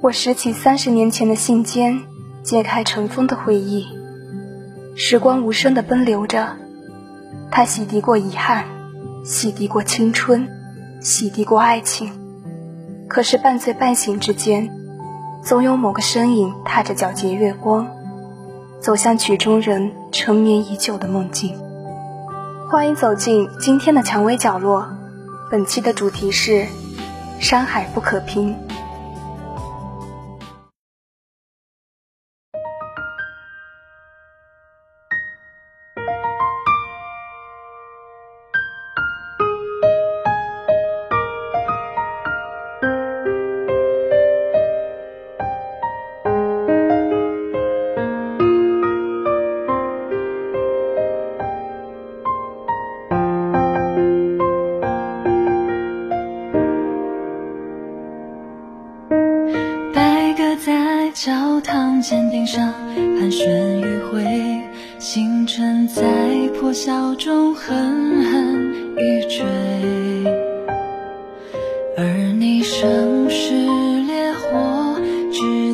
我拾起三十年前的信笺，揭开尘封的回忆。时光无声的奔流着，它洗涤过遗憾，洗涤过青春，洗涤过爱情。可是半醉半醒之间，总有某个身影踏着皎洁月光，走向曲中人沉眠已久的梦境。欢迎走进今天的蔷薇角落，本期的主题是山海不可平。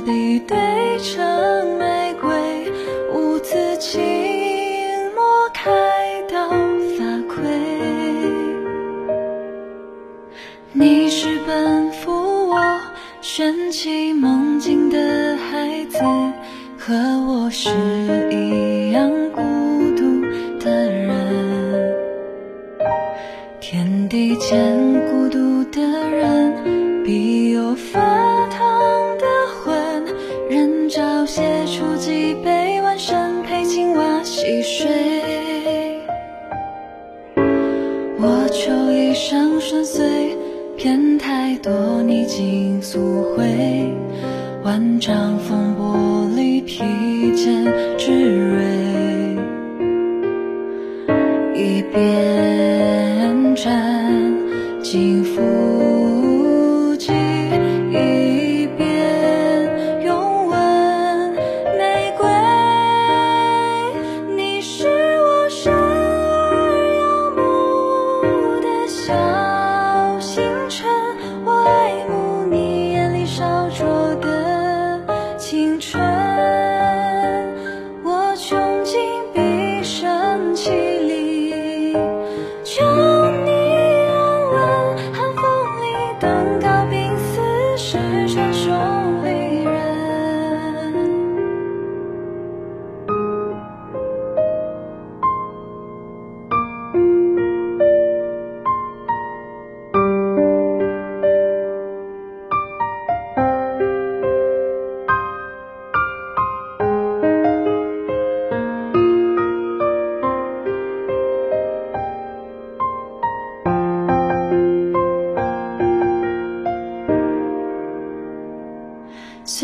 你对着求一生顺遂，偏太多逆境速回，万丈风波里。披坚执锐，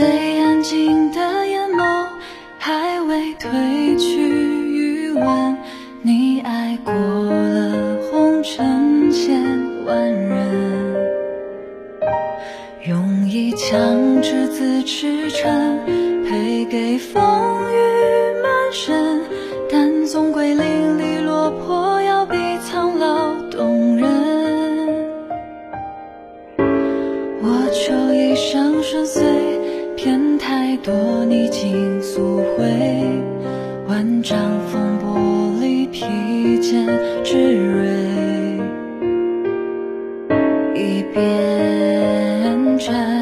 最安静的眼眸还未褪去余温。披肩之锐，一边沾。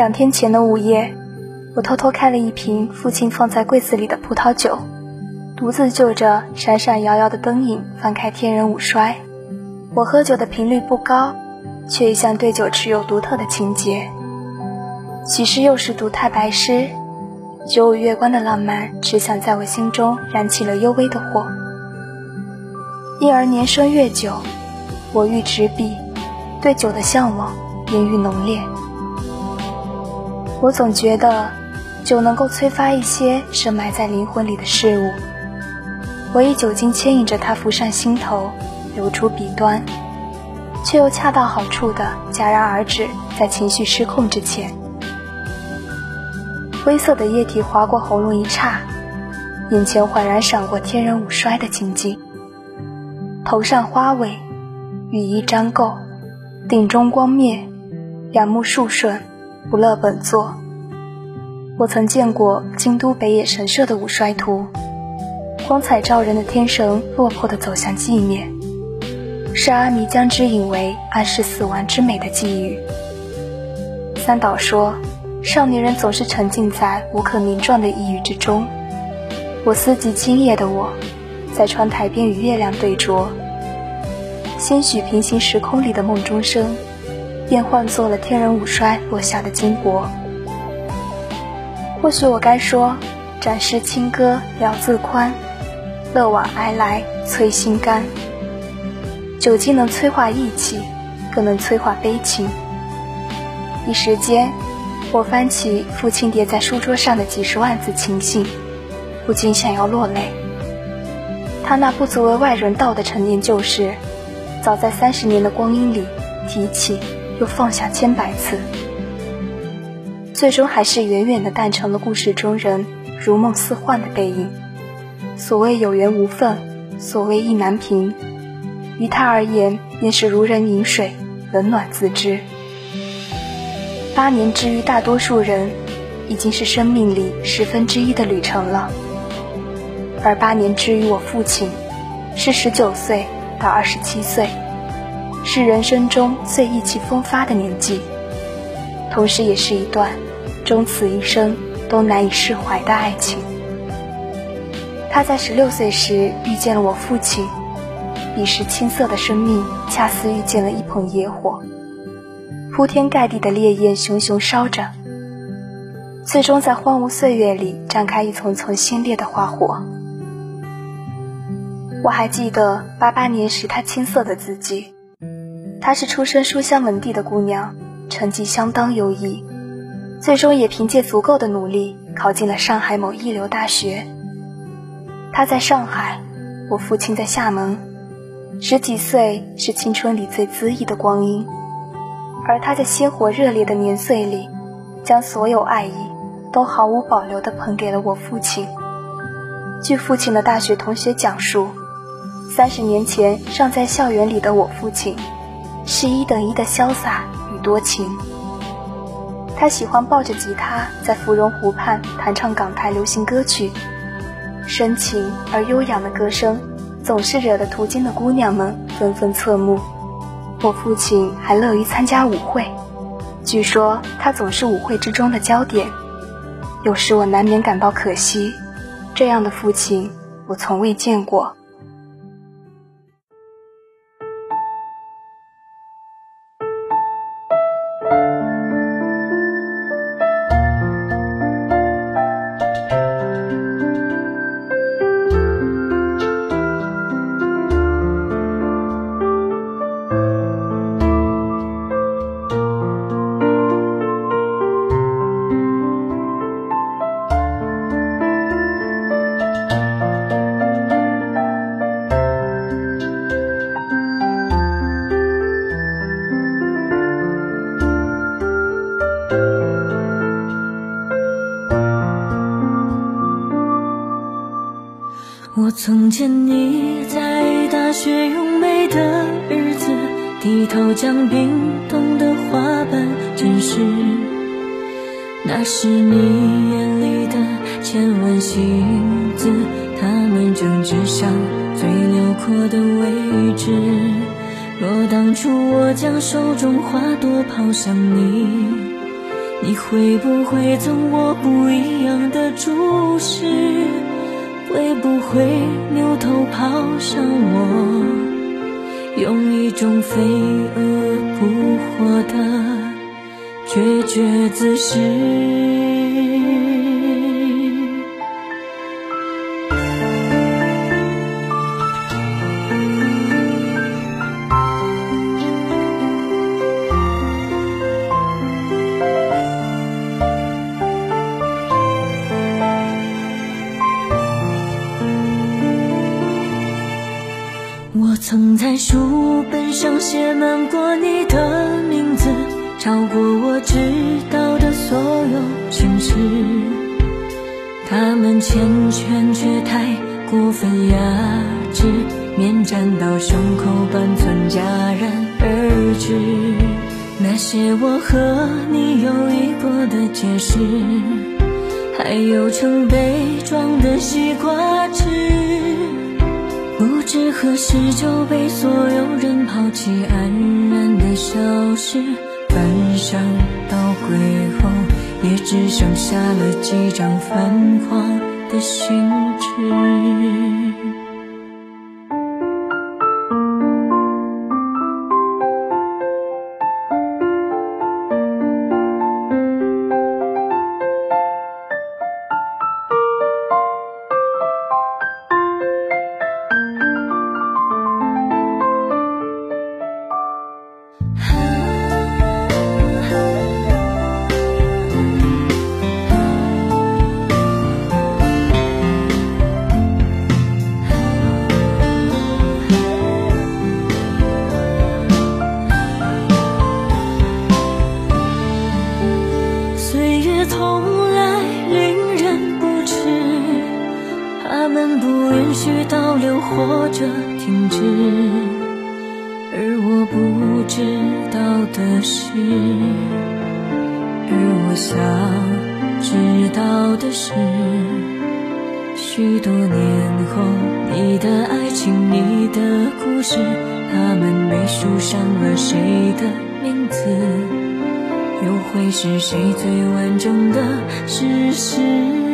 两天前的午夜，我偷偷开了一瓶父亲放在柜子里的葡萄酒，独自就着闪闪摇摇的灯影翻开《天人五衰》。我喝酒的频率不高，却一向对酒持有独特的情结。许是又是读太白诗，九五月光的浪漫，只想在我心中燃起了幽微的火。因而年深月久，我愈执笔，对酒的向往便愈浓烈。我总觉得，酒能够催发一些深埋在灵魂里的事物。我以酒精牵引着它浮上心头，流出笔端，却又恰到好处地戛然而止在情绪失控之前。灰色的液体划过喉咙一刹，眼前恍然闪过天人五衰的情景。头上花尾，羽衣沾垢，顶中光灭，两目竖顺。不乐本座。我曾见过京都北野神社的五衰图，光彩照人的天神落魄地走向寂灭，是阿弥将之引为暗示死亡之美的寄语。三岛说，少年人总是沉浸在无可名状的抑郁之中。我思及今夜的我，在窗台边与月亮对酌，些许平行时空里的梦中声。便换作了天人五衰落下的金箔。或许我该说：展示清歌聊自宽，乐往哀来催心肝。酒精能催化义气，更能催化悲情。一时间，我翻起父亲叠在书桌上的几十万字情信，不禁想要落泪。他那不足为外人道的陈年旧事，早在三十年的光阴里提起。又放下千百次，最终还是远远的淡成了故事中人如梦似幻的背影。所谓有缘无分，所谓意难平，于他而言便是如人饮水，冷暖自知。八年之于大多数人，已经是生命里十分之一的旅程了，而八年之于我父亲，是十九岁到二十七岁。是人生中最意气风发的年纪，同时也是一段终此一生都难以释怀的爱情。他在十六岁时遇见了我父亲，彼时青涩的生命恰似遇见了一捧野火，铺天盖地的烈焰熊熊烧着，最终在荒芜岁月里展开一丛丛鲜烈的花火。我还记得八八年时他青涩的字迹。她是出身书香门第的姑娘，成绩相当优异，最终也凭借足够的努力考进了上海某一流大学。她在上海，我父亲在厦门。十几岁是青春里最恣意的光阴，而她在鲜活热烈的年岁里，将所有爱意都毫无保留地捧给了我父亲。据父亲的大学同学讲述，三十年前尚在校园里的我父亲。是一等一的潇洒与多情。他喜欢抱着吉他在芙蓉湖畔弹唱港台流行歌曲，深情而悠扬的歌声总是惹得途经的姑娘们纷纷侧目。我父亲还乐于参加舞会，据说他总是舞会之中的焦点。有时我难免感到可惜，这样的父亲我从未见过。我曾见你在大雪拥美的日子，低头将冰冻的花瓣珍视。那是你眼里的千万星子，他们正指向最辽阔的位置。若当初我将手中花朵抛向你，你会不会赠我不一样的注视？会不会扭头跑向我，用一种飞蛾扑火的决绝姿势？超过我知道的所有情事。他们缱绻却太过分压制，面占到胸口半寸戛然而止。那些我和你有一过的解释，还有成悲壮的西瓜汁。不知何时就被所有人抛弃，黯然的消失。翻箱倒柜后，也只剩下了几张泛黄的信纸。不允许倒流或者停止，而我不知道的是，而我想知道的是，许多年后你的爱情，你的故事，他们没书上了谁的名字，又会是谁最完整的事实？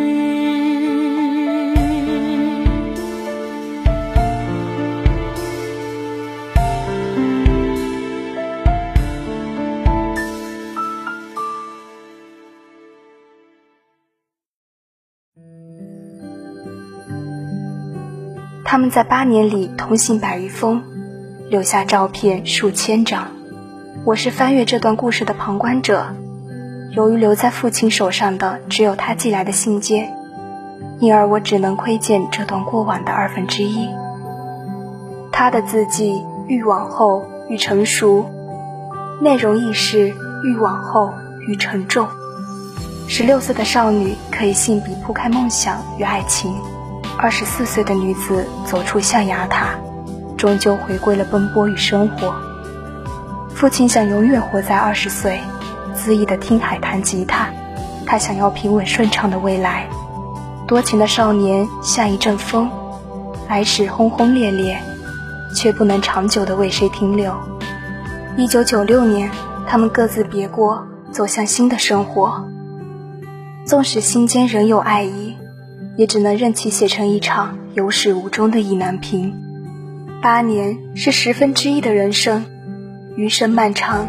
他们在八年里通信百余封，留下照片数千张。我是翻阅这段故事的旁观者。由于留在父亲手上的只有他寄来的信件，因而我只能窥见这段过往的二分之一。他的字迹愈往后愈成熟，内容亦是愈往后愈沉重。十六岁的少女可以信笔铺开梦想与爱情。二十四岁的女子走出象牙塔，终究回归了奔波与生活。父亲想永远活在二十岁，恣意的听海弹吉他。他想要平稳顺畅的未来。多情的少年像一阵风，来时轰轰烈烈，却不能长久的为谁停留。一九九六年，他们各自别过，走向新的生活。纵使心间仍有爱意。也只能任其写成一场有始无终的意难平。八年是十分之一的人生，余生漫长，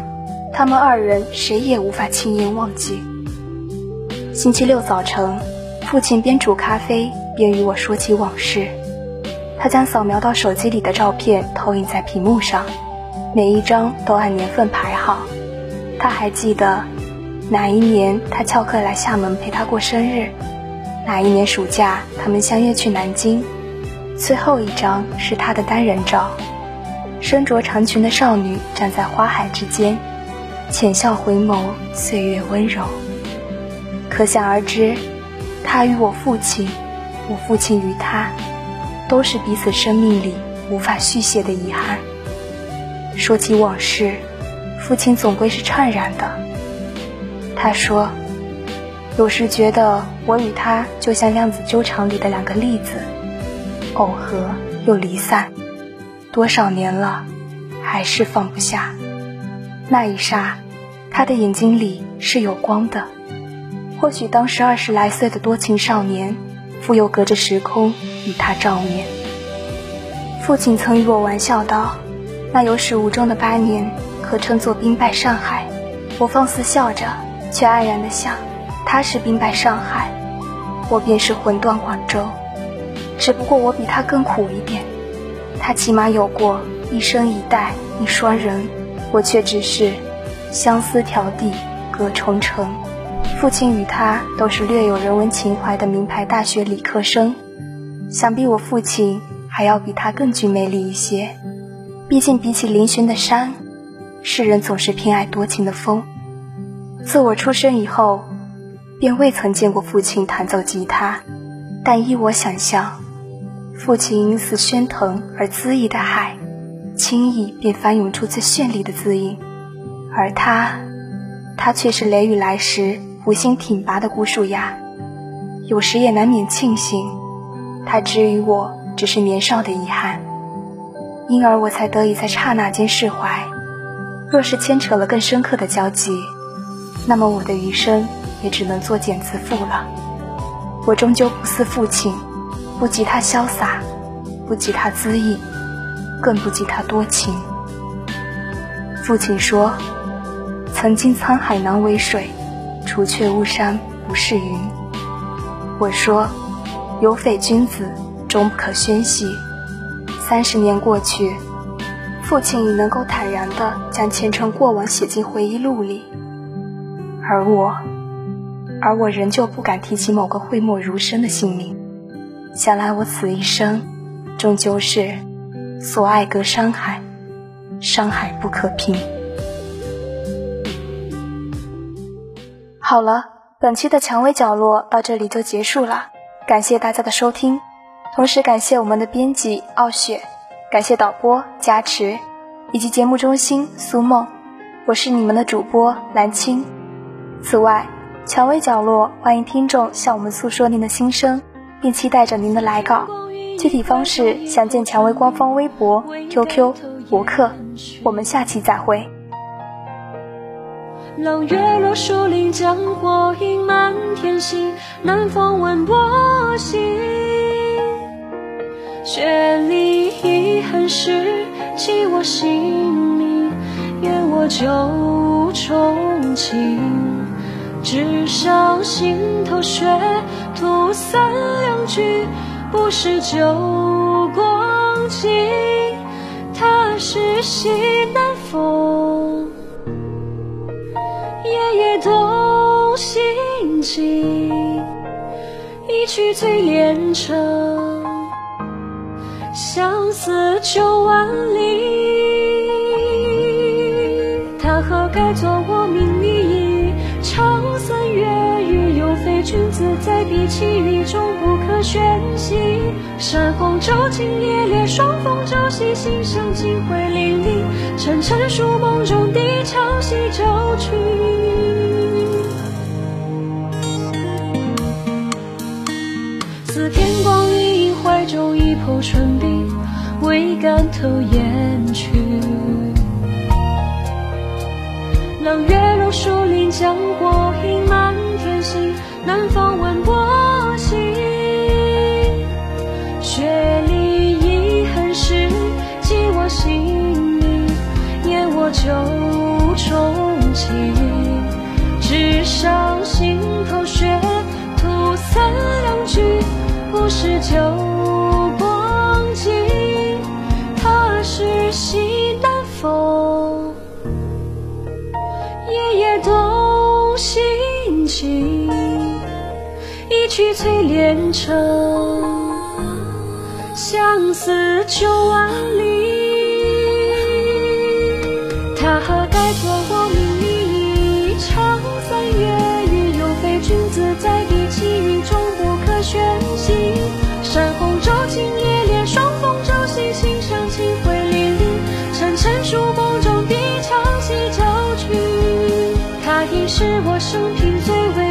他们二人谁也无法轻言忘记。星期六早晨，父亲边煮咖啡边与我说起往事。他将扫描到手机里的照片投影在屏幕上，每一张都按年份排好。他还记得哪一年他翘课来厦门陪他过生日。那一年暑假，他们相约去南京。最后一张是他的单人照，身着长裙的少女站在花海之间，浅笑回眸，岁月温柔。可想而知，他与我父亲，我父亲与他，都是彼此生命里无法续写的遗憾。说起往事，父亲总归是怅然的。他说。有时觉得我与他就像量子纠缠里的两个粒子，耦合又离散，多少年了，还是放不下。那一刹，他。的眼睛里是有光的。或许当时二十来岁的多情少年，复又隔着时空与他照面。父亲曾与我玩笑道：“那有始无终的八年，可称作兵败上海。”我放肆笑着，却黯然的想：他是兵败上海，我便是魂断广州。只不过我比他更苦一点，他起码有过一生一代一双人，我却只是相思迢递隔重城。父亲与他都是略有人文情怀的名牌大学理科生，想必我父亲还要比他更具魅力一些。毕竟比起嶙峋的山，世人总是偏爱多情的风。自我出生以后，便未曾见过父亲弹奏吉他，但依我想象。父亲似喧腾而恣意的海，轻易便翻涌出最绚丽的字音，而他，他却是雷雨来时无心挺拔的孤树芽。有时也难免庆幸，他之于我只是年少的遗憾，因而我才得以在刹那间释怀。若是牵扯了更深刻的交集，那么我的余生也只能作茧自缚了。我终究不似父亲。不及他潇洒，不及他恣意，更不及他多情。父亲说：“曾经沧海难为水，除却巫山不是云。”我说：“有匪君子，终不可宣泄。”三十年过去，父亲已能够坦然地将前尘过往写进回忆录里，而我，而我仍旧不敢提起某个讳莫如深的姓名。想来我此一生，终究是所爱隔山海，山海不可平。好了，本期的蔷薇角落到这里就结束了，感谢大家的收听，同时感谢我们的编辑傲雪，感谢导播加持，以及节目中心苏梦，我是你们的主播蓝青。此外，蔷薇角落欢迎听众向我们诉说您的心声。并期待着您的来稿，具体方式详见蔷薇官方微博、QQ、博客。我们下期再会。朗月落，树林将火映满天星，南风闻波心。雪里遗恨事，记我姓名，愿我旧重情。至少心头血涂三两句，不是旧光景，他是西南风，夜夜动心情，一曲醉连城，相思九万里，君子在彼其域中不可宣兮。山洪骤晴烈烈，霜风骤兮，心上金辉凛凛。沉沉数梦中，低潮兮骤去。似天光一影，怀中一抔春冰，未敢偷烟去。冷月落树林，将火映满天星。南方吻波心，雪里遗恨事，寄我姓名，念我旧重情。纸上心头血涂三两句，不是旧光景，他是西南风，夜夜动心情。曲催连城，相思九万里。他何该做我命里一场三月雨？有非君子在彼其域中不可宣兮。山洪骤晴烈烈，霜风骤兮，心上清辉凛凛。沉沉数梦中，低潮兮骤去。他已是我生平最为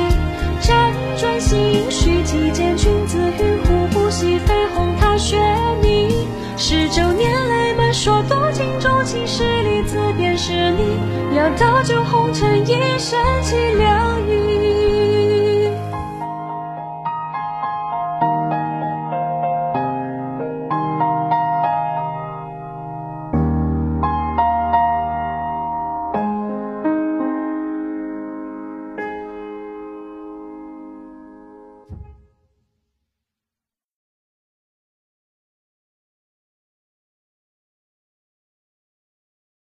转心。几见君子云虎不喜飞鸿踏雪泥。十九年泪满说多情钟情十里自便是你。料到旧红尘一深。